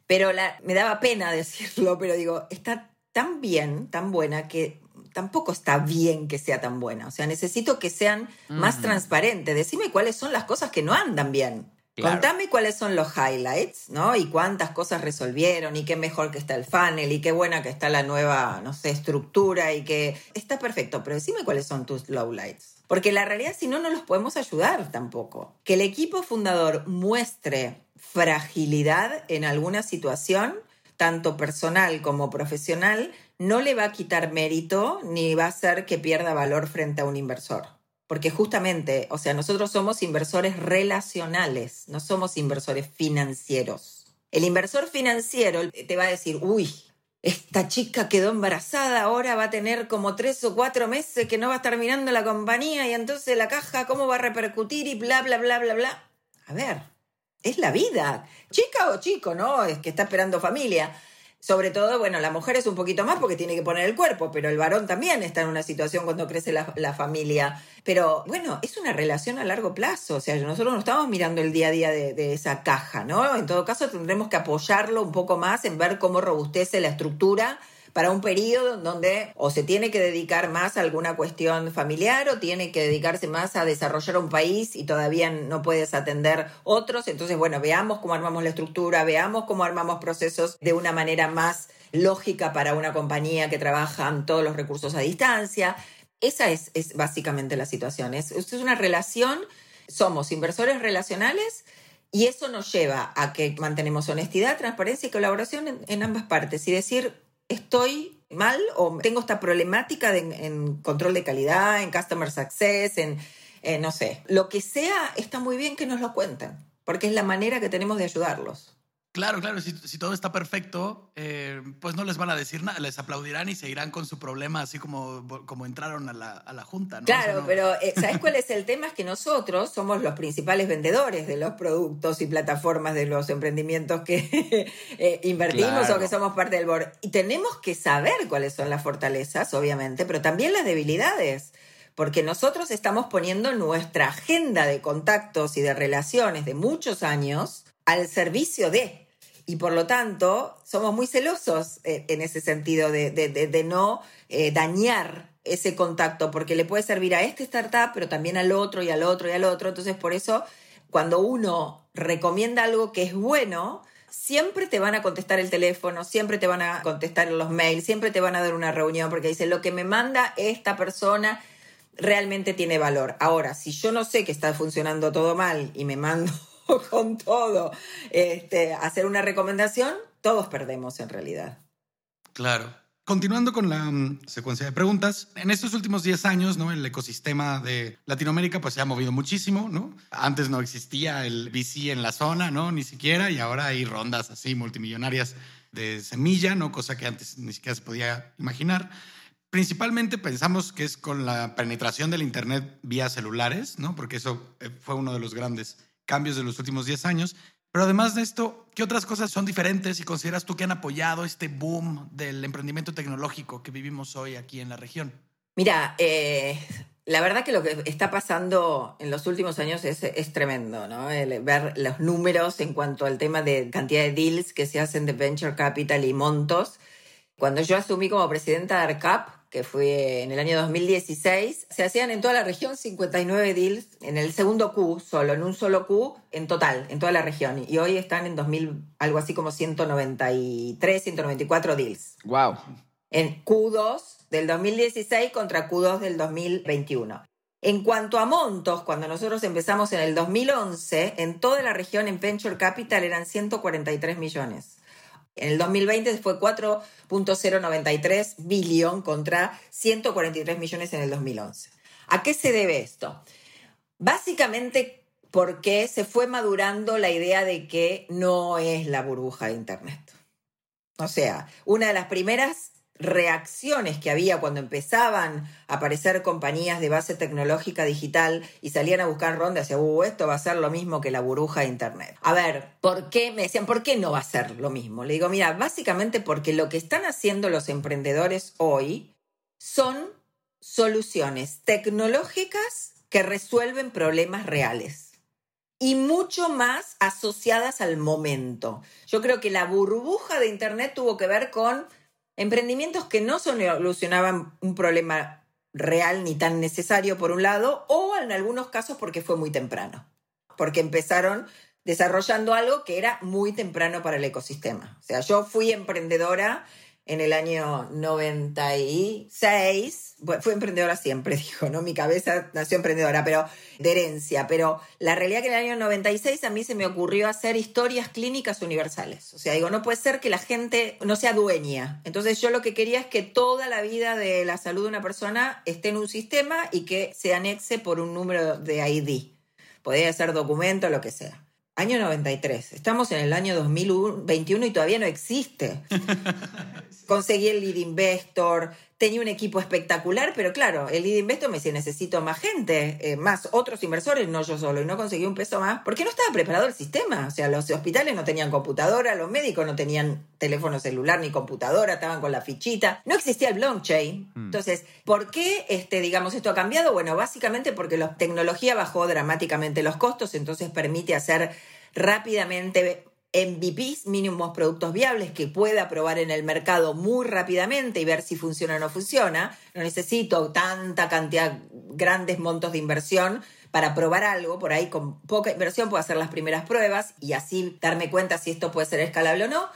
Pero la, me daba pena [LAUGHS] decirlo, pero digo, está tan bien, tan buena, que tampoco está bien que sea tan buena. O sea, necesito que sean más transparentes. Decime cuáles son las cosas que no andan bien. Contame cuáles son los highlights, ¿no? Y cuántas cosas resolvieron y qué mejor que está el funnel y qué buena que está la nueva, no sé, estructura y que está perfecto, pero decime cuáles son tus lowlights. Porque la realidad si no, no los podemos ayudar tampoco. Que el equipo fundador muestre fragilidad en alguna situación, tanto personal como profesional, no le va a quitar mérito ni va a hacer que pierda valor frente a un inversor. Porque justamente, o sea, nosotros somos inversores relacionales, no somos inversores financieros. El inversor financiero te va a decir, uy, esta chica quedó embarazada, ahora va a tener como tres o cuatro meses que no va a estar mirando la compañía y entonces la caja, ¿cómo va a repercutir? Y bla, bla, bla, bla, bla. A ver, es la vida. Chica o chico, ¿no? Es que está esperando familia. Sobre todo, bueno, la mujer es un poquito más porque tiene que poner el cuerpo, pero el varón también está en una situación cuando crece la, familia. Pero bueno, es una relación a largo plazo. O sea, nosotros no estamos mirando el día a día de, de esa caja, ¿no? En todo caso, tendremos que apoyarlo un poco más en ver cómo robustece la estructura para un periodo donde o se tiene que dedicar más a alguna cuestión familiar o tiene que dedicarse más a desarrollar un país y todavía no puedes atender otros. Entonces, bueno, veamos cómo armamos la estructura, veamos cómo armamos procesos de una manera más lógica para una compañía que trabaja todos los recursos a distancia. Esa es, es básicamente la situación. Es, es una relación, somos inversores relacionales y eso nos lleva a que mantenemos honestidad, transparencia y colaboración en, en ambas partes y decir, estoy mal o tengo esta problemática en control de calidad, en customer success, en, no sé, lo que sea, está muy bien que nos lo cuenten, porque es la manera que tenemos de ayudarlos. Claro, claro, si, todo está perfecto, eh, pues no les van a decir nada, les aplaudirán y se irán con su problema así como, como entraron a la, a la junta. ¿no? Claro, pero eh, [LAUGHS] ¿sabes cuál es el tema? Es que nosotros somos los principales vendedores de los productos y plataformas de los emprendimientos que [LAUGHS] eh, invertimos o que somos parte del board. Y tenemos que saber cuáles son las fortalezas, obviamente, pero también las debilidades porque nosotros estamos poniendo nuestra agenda de contactos y de relaciones de muchos años al servicio de. Y por lo tanto, somos muy celosos eh, en ese sentido de, de, no eh, dañar ese contacto, porque le puede servir a este startup, pero también al otro y al otro y al otro. Entonces, por eso, cuando uno recomienda algo que es bueno, siempre te van a contestar el teléfono, siempre te van a contestar los mails, siempre te van a dar una reunión, porque dice, lo que me manda esta persona realmente tiene valor. Ahora, si yo no sé que está funcionando todo mal y me mando [LAUGHS] con todo este, hacer una recomendación, todos perdemos en realidad. Claro. Continuando con la mm, secuencia de preguntas, en estos últimos 10 años, ¿no? El ecosistema de Latinoamérica pues se ha movido muchísimo, ¿no? Antes no existía el VC en la zona, ¿no? Ni siquiera, y ahora hay rondas así multimillonarias de semilla, ¿no? Cosa que antes ni siquiera se podía imaginar. Principalmente pensamos que es con la penetración del Internet vía celulares, ¿no? Porque eso eh, fue uno de los grandes cambios de los últimos 10 años. Pero además de esto, ¿qué otras cosas son diferentes y consideras tú que han apoyado este boom del emprendimiento tecnológico que vivimos hoy aquí en la región? Mira, eh, la verdad que lo que está pasando en los últimos años es, es tremendo, ¿no? ver los números en cuanto al tema de cantidad de deals que se hacen de venture capital y montos. Cuando yo asumí como presidenta de ARCAP, que fue en el año 2016, se hacían en toda la región 59 deals, en el segundo Q solo, en un solo Q en total, en toda la región. Y hoy están en 2000, algo así como 193, 194 deals. ¡Wow! En Q2 del 2016 contra Q2 del 2021. En cuanto a montos, cuando nosotros empezamos en el 2011, en toda la región en Venture Capital eran 143 millones. En el 2020 fue 4.093 billón contra 143 millones en el 2011. ¿A qué se debe esto? Básicamente porque se fue madurando la idea de que no es la burbuja de Internet. O sea, una de las primeras reacciones que había cuando empezaban a aparecer compañías de base tecnológica digital y salían a buscar rondas, decían, uh, esto va a ser lo mismo que la burbuja de Internet. A ver, ¿por qué? Me decían, ¿por qué no va a ser lo mismo? Le digo, mira, básicamente porque lo que están haciendo los emprendedores hoy son soluciones tecnológicas que resuelven problemas reales y mucho más asociadas al momento. Yo creo que la burbuja de Internet tuvo que ver con Emprendimientos que no solucionaban un problema real ni tan necesario por un lado, o en algunos casos porque fue muy temprano, porque empezaron desarrollando algo que era muy temprano para el ecosistema. O sea, yo fui emprendedora en el año 96. Fue emprendedora siempre, [LAUGHS] dijo, ¿no? Mi cabeza nació emprendedora, pero de herencia. Pero la realidad que en el año 96 a mí se me ocurrió hacer historias clínicas universales. O sea, digo, no puede ser que la gente no sea dueña. Entonces yo lo que quería es que toda la vida de la salud de una persona esté en un sistema y que se anexe por un número de ID. Podría ser documento, lo que sea. Año 93. Estamos en el año 2021 y todavía no existe. [LAUGHS] Conseguí el lead investor, tenía un equipo espectacular, pero claro, el lead investor me decía, necesito más gente, eh, más otros inversores, no yo solo, y no conseguí un peso más, porque no estaba preparado el sistema. O sea, los hospitales no tenían computadora, los médicos no tenían teléfono celular ni computadora, estaban con la fichita, no existía el blockchain. Mm. Entonces, ¿por qué, este, digamos, esto ha cambiado? Bueno, básicamente porque la tecnología bajó dramáticamente los costos, entonces permite hacer rápidamente MVPs, mínimos productos viables, que pueda probar en el mercado muy rápidamente y ver si funciona o no funciona. No necesito tanta cantidad, grandes montos de inversión para probar algo. Por ahí con poca inversión puedo hacer las primeras pruebas y así darme cuenta si esto puede ser escalable o no.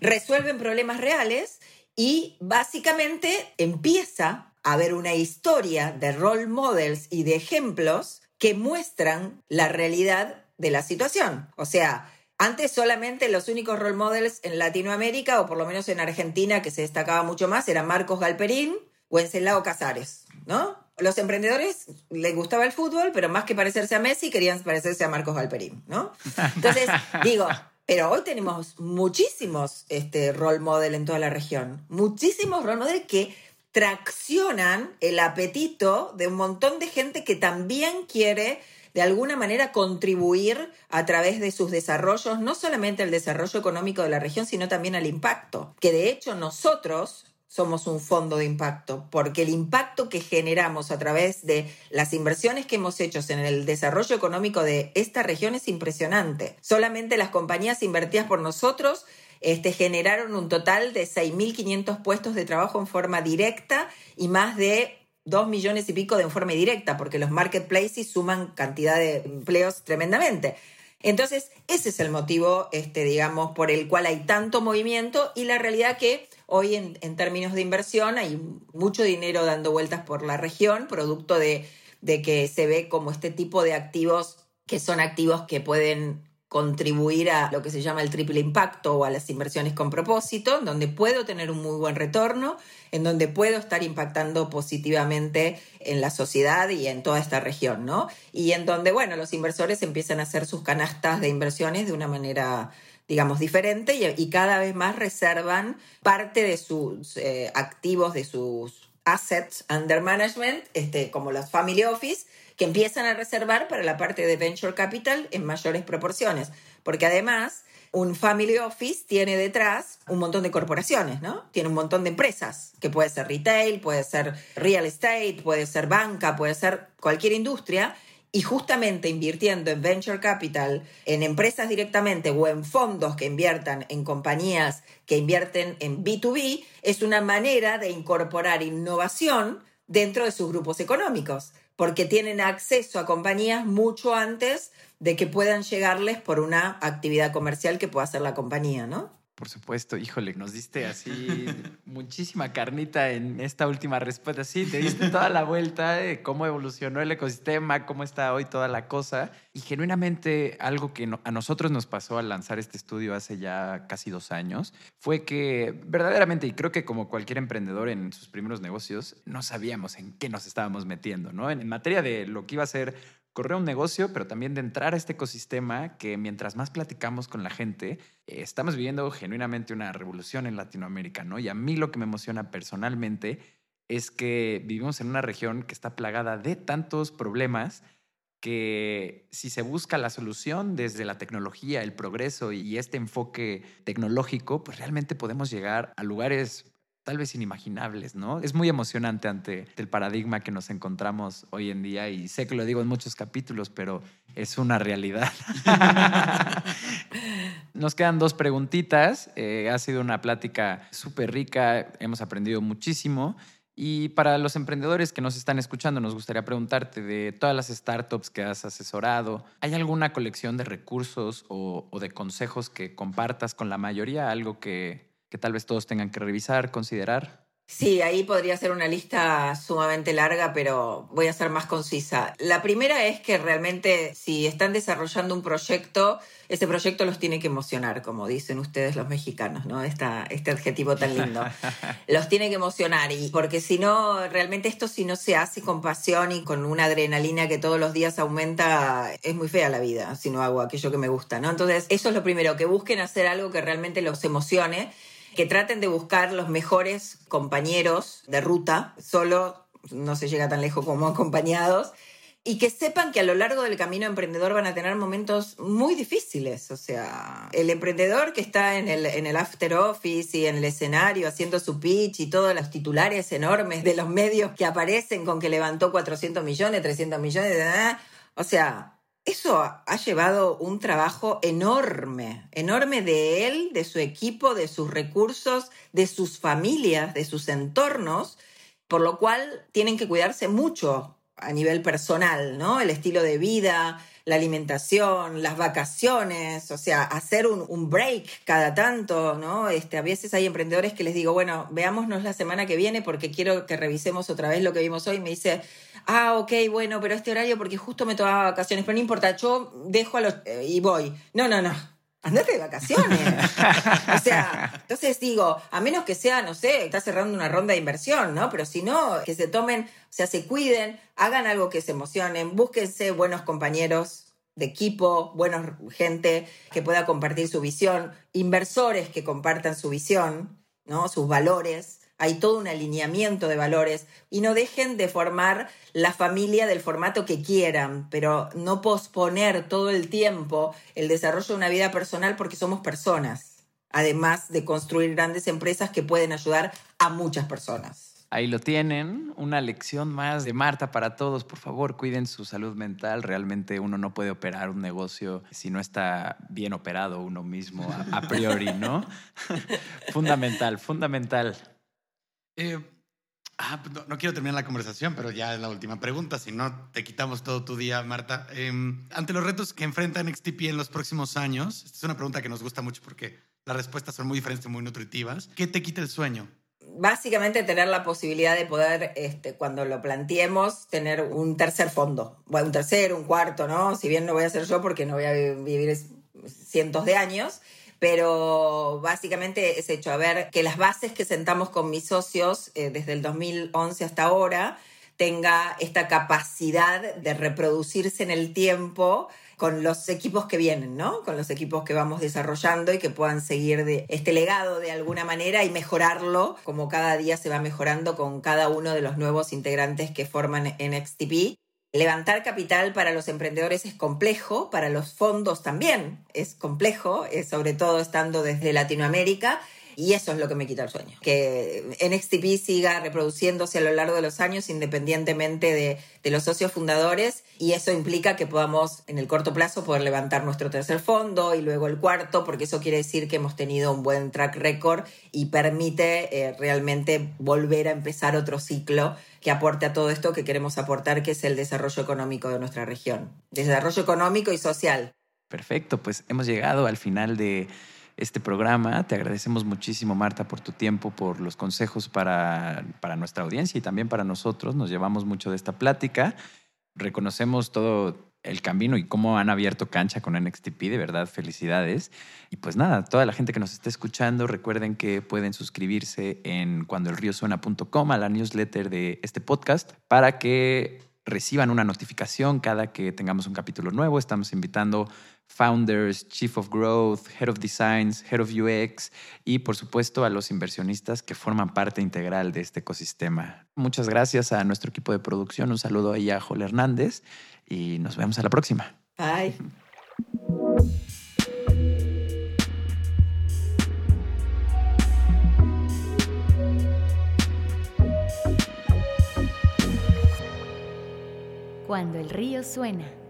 Resuelven problemas reales y básicamente empieza a haber una historia de role models y de ejemplos que muestran la realidad de la situación. O sea, antes solamente los únicos role models en Latinoamérica, o por lo menos en Argentina, que se destacaba mucho más, eran Marcos Galperín o Encelado Casares, ¿no? Los emprendedores les gustaba el fútbol, pero más que parecerse a Messi, querían parecerse a Marcos Galperín, ¿no? Entonces, [LAUGHS] digo, pero hoy tenemos muchísimos este, role model en toda la región, muchísimos role model que traccionan el apetito de un montón de gente que también quiere de alguna manera contribuir a través de sus desarrollos, no solamente al desarrollo económico de la región, sino también al impacto. Que de hecho nosotros, somos un fondo de impacto, porque el impacto que generamos a través de las inversiones que hemos hecho en el desarrollo económico de esta región es impresionante. Solamente las compañías invertidas por nosotros este, generaron un total de 6.500 puestos de trabajo en forma directa y más de 2 millones y pico de en forma directa, porque los marketplaces suman cantidad de empleos tremendamente. Entonces, ese es el motivo, este, digamos, por el cual hay tanto movimiento y la realidad que hoy en, en términos de inversión hay mucho dinero dando vueltas por la región, producto de, de que se ve como este tipo de activos que son activos que pueden contribuir a lo que se llama el triple impacto o a las inversiones con propósito, en donde puedo tener un muy buen retorno, en donde puedo estar impactando positivamente en la sociedad y en toda esta región, ¿no? Y en donde, bueno, los inversores empiezan a hacer sus canastas de inversiones de una manera digamos, diferente y, cada vez más reservan parte de sus eh, activos, de sus assets under management, este, como las family office, que empiezan a reservar para la parte de venture capital en mayores proporciones, porque además un family office tiene detrás un montón de corporaciones, ¿no? Tiene un montón de empresas, que puede ser retail, puede ser real estate, puede ser banca, puede ser cualquier industria, y justamente invirtiendo en venture capital, en empresas directamente o en fondos que inviertan en compañías que invierten en B2B, es una manera de incorporar innovación dentro de sus grupos económicos porque tienen acceso a compañías mucho antes de que puedan llegarles por una actividad comercial que pueda hacer la compañía, ¿no? Por supuesto, híjole, nos diste así [LAUGHS] muchísima carnita en esta última respuesta. Sí, te diste toda la vuelta de cómo evolucionó el ecosistema, cómo está hoy toda la cosa. Y genuinamente algo que a nosotros nos pasó al lanzar este estudio hace ya casi dos años fue que verdaderamente, y creo que como cualquier emprendedor en sus primeros negocios, no sabíamos en qué nos estábamos metiendo, ¿no? En, en materia de lo que iba a ser correr un negocio, pero también de entrar a este ecosistema que mientras más platicamos con la gente, eh, estamos viviendo genuinamente una revolución en Latinoamérica, ¿no? Y a mí lo que me emociona personalmente es que vivimos en una región que está plagada de tantos problemas que si se busca la solución desde la tecnología, el progreso y este enfoque tecnológico, pues realmente podemos llegar a lugares tal vez inimaginables, ¿no? Es muy emocionante ante el paradigma que nos encontramos hoy en día y sé que lo digo en muchos capítulos, pero es una realidad. [LAUGHS] Nos quedan dos preguntitas. Eh, ha sido una plática súper rica, hemos aprendido muchísimo. Y para los emprendedores que nos están escuchando, nos gustaría preguntarte de todas las startups que has asesorado, ¿hay alguna colección de recursos o, o de consejos que compartas con la mayoría? Algo que, que tal vez todos tengan que revisar, considerar? Sí, ahí podría ser una lista sumamente larga, pero voy a ser más concisa. La primera es que realmente si están desarrollando un proyecto, ese proyecto los tiene que emocionar, como dicen ustedes los mexicanos, ¿no? Esta, este adjetivo tan lindo. [LAUGHS] los tiene que emocionar, y porque si no, realmente esto si no se hace con pasión y con una adrenalina que todos los días aumenta, es muy fea la vida si no hago aquello que me gusta, ¿no? Entonces, eso es lo primero, que busquen hacer algo que realmente los emocione que traten de buscar los mejores compañeros de ruta, solo no se llega tan lejos como acompañados, y que sepan que a lo largo del camino emprendedor van a tener momentos muy difíciles. O sea, el emprendedor que está en el, en el after office y en el escenario haciendo su pitch y todos los titulares enormes de los medios que aparecen con que levantó 400 millones, 300 millones, de... o sea, eso ha llevado un trabajo enorme, enorme de él, de su equipo, de sus recursos, de sus familias, de sus entornos, por lo cual tienen que cuidarse mucho a nivel personal, ¿no? El estilo de vida, la alimentación, las vacaciones, o sea, hacer un, break cada tanto, ¿no? Este, a veces hay emprendedores que les digo, bueno, veámonos la semana que viene porque quiero que revisemos otra vez lo que vimos hoy. Me dice, ah, ok, bueno, pero este horario porque justo me tomaba vacaciones, pero no importa, yo dejo a los... Eh, y voy. No, no, no. Andate de vacaciones. o sea, entonces digo, a menos que sea, no sé, está cerrando una ronda de inversión, ¿no? Pero si no, que se tomen, o sea, se cuiden, hagan algo que se emocionen, búsquense buenos compañeros de equipo, buenos gente que pueda compartir su visión, inversores que compartan su visión, ¿no? Sus valores hay todo un alineamiento de valores y no dejen de formar la familia del formato que quieran, pero no posponer todo el tiempo el desarrollo de una vida personal porque somos personas, además de construir grandes empresas que pueden ayudar a muchas personas. Ahí lo tienen, una lección más de Marta para todos. Por favor, cuiden su salud mental. Realmente uno no puede operar un negocio si no está bien operado uno mismo a, priori, ¿no? [LAUGHS] fundamental, fundamental. Eh, ah, pues no, quiero terminar la conversación, pero ya es la última pregunta. Si no, te quitamos todo tu día, Marta. Em, ante los retos que enfrenta NXTP en los próximos años, esta es una pregunta que nos gusta mucho porque las respuestas son muy diferentes y muy nutritivas. ¿Qué te quita el sueño? básicamente tener la posibilidad de poder, este, cuando lo planteemos, tener un tercer fondo, bueno, un tercer, un cuarto, ¿no? Si bien no voy a ser yo porque no voy a vivir cientos de años, pero básicamente es hecho a ver que las bases que sentamos con mis socios eh, desde el 2011 hasta ahora tenga esta capacidad de reproducirse en el tiempo con los equipos que vienen, ¿no? Con los equipos que vamos desarrollando y que puedan seguir de este legado de alguna manera y mejorarlo como cada día se va mejorando con cada uno de los nuevos integrantes que forman NXTP. Levantar capital para los emprendedores es complejo, para los fondos también es complejo, sobre todo estando desde Latinoamérica y eso es lo que me quita el sueño. Que NXTP siga reproduciéndose a lo largo de los años independientemente de, los socios fundadores y eso implica que podamos en el corto plazo poder levantar nuestro tercer fondo y luego el cuarto, porque eso quiere decir que hemos tenido un buen track record y permite eh, realmente volver a empezar otro ciclo que aporte a todo esto que queremos aportar, que es el desarrollo económico de nuestra región. Desarrollo económico y social. Perfecto, pues hemos llegado al final de este programa. Te agradecemos muchísimo, Marta, por tu tiempo, por los consejos para, para nuestra audiencia y también para nosotros. Nos llevamos mucho de esta plática. Reconocemos todo el camino y cómo han abierto cancha con NXTP, de verdad, felicidades. Y pues nada, toda la gente que nos esté escuchando, recuerden que pueden suscribirse en cuandoelriosuena.com a la newsletter de este podcast para que reciban una notificación cada que tengamos un capítulo nuevo. Estamos invitando founders, chief of growth, head of designs, head of UX y por supuesto a los inversionistas que forman parte integral de este ecosistema. Muchas gracias a nuestro equipo de producción. Un saludo ahí a Joel Hernández y nos vemos a la próxima. Bye. Cuando el río suena.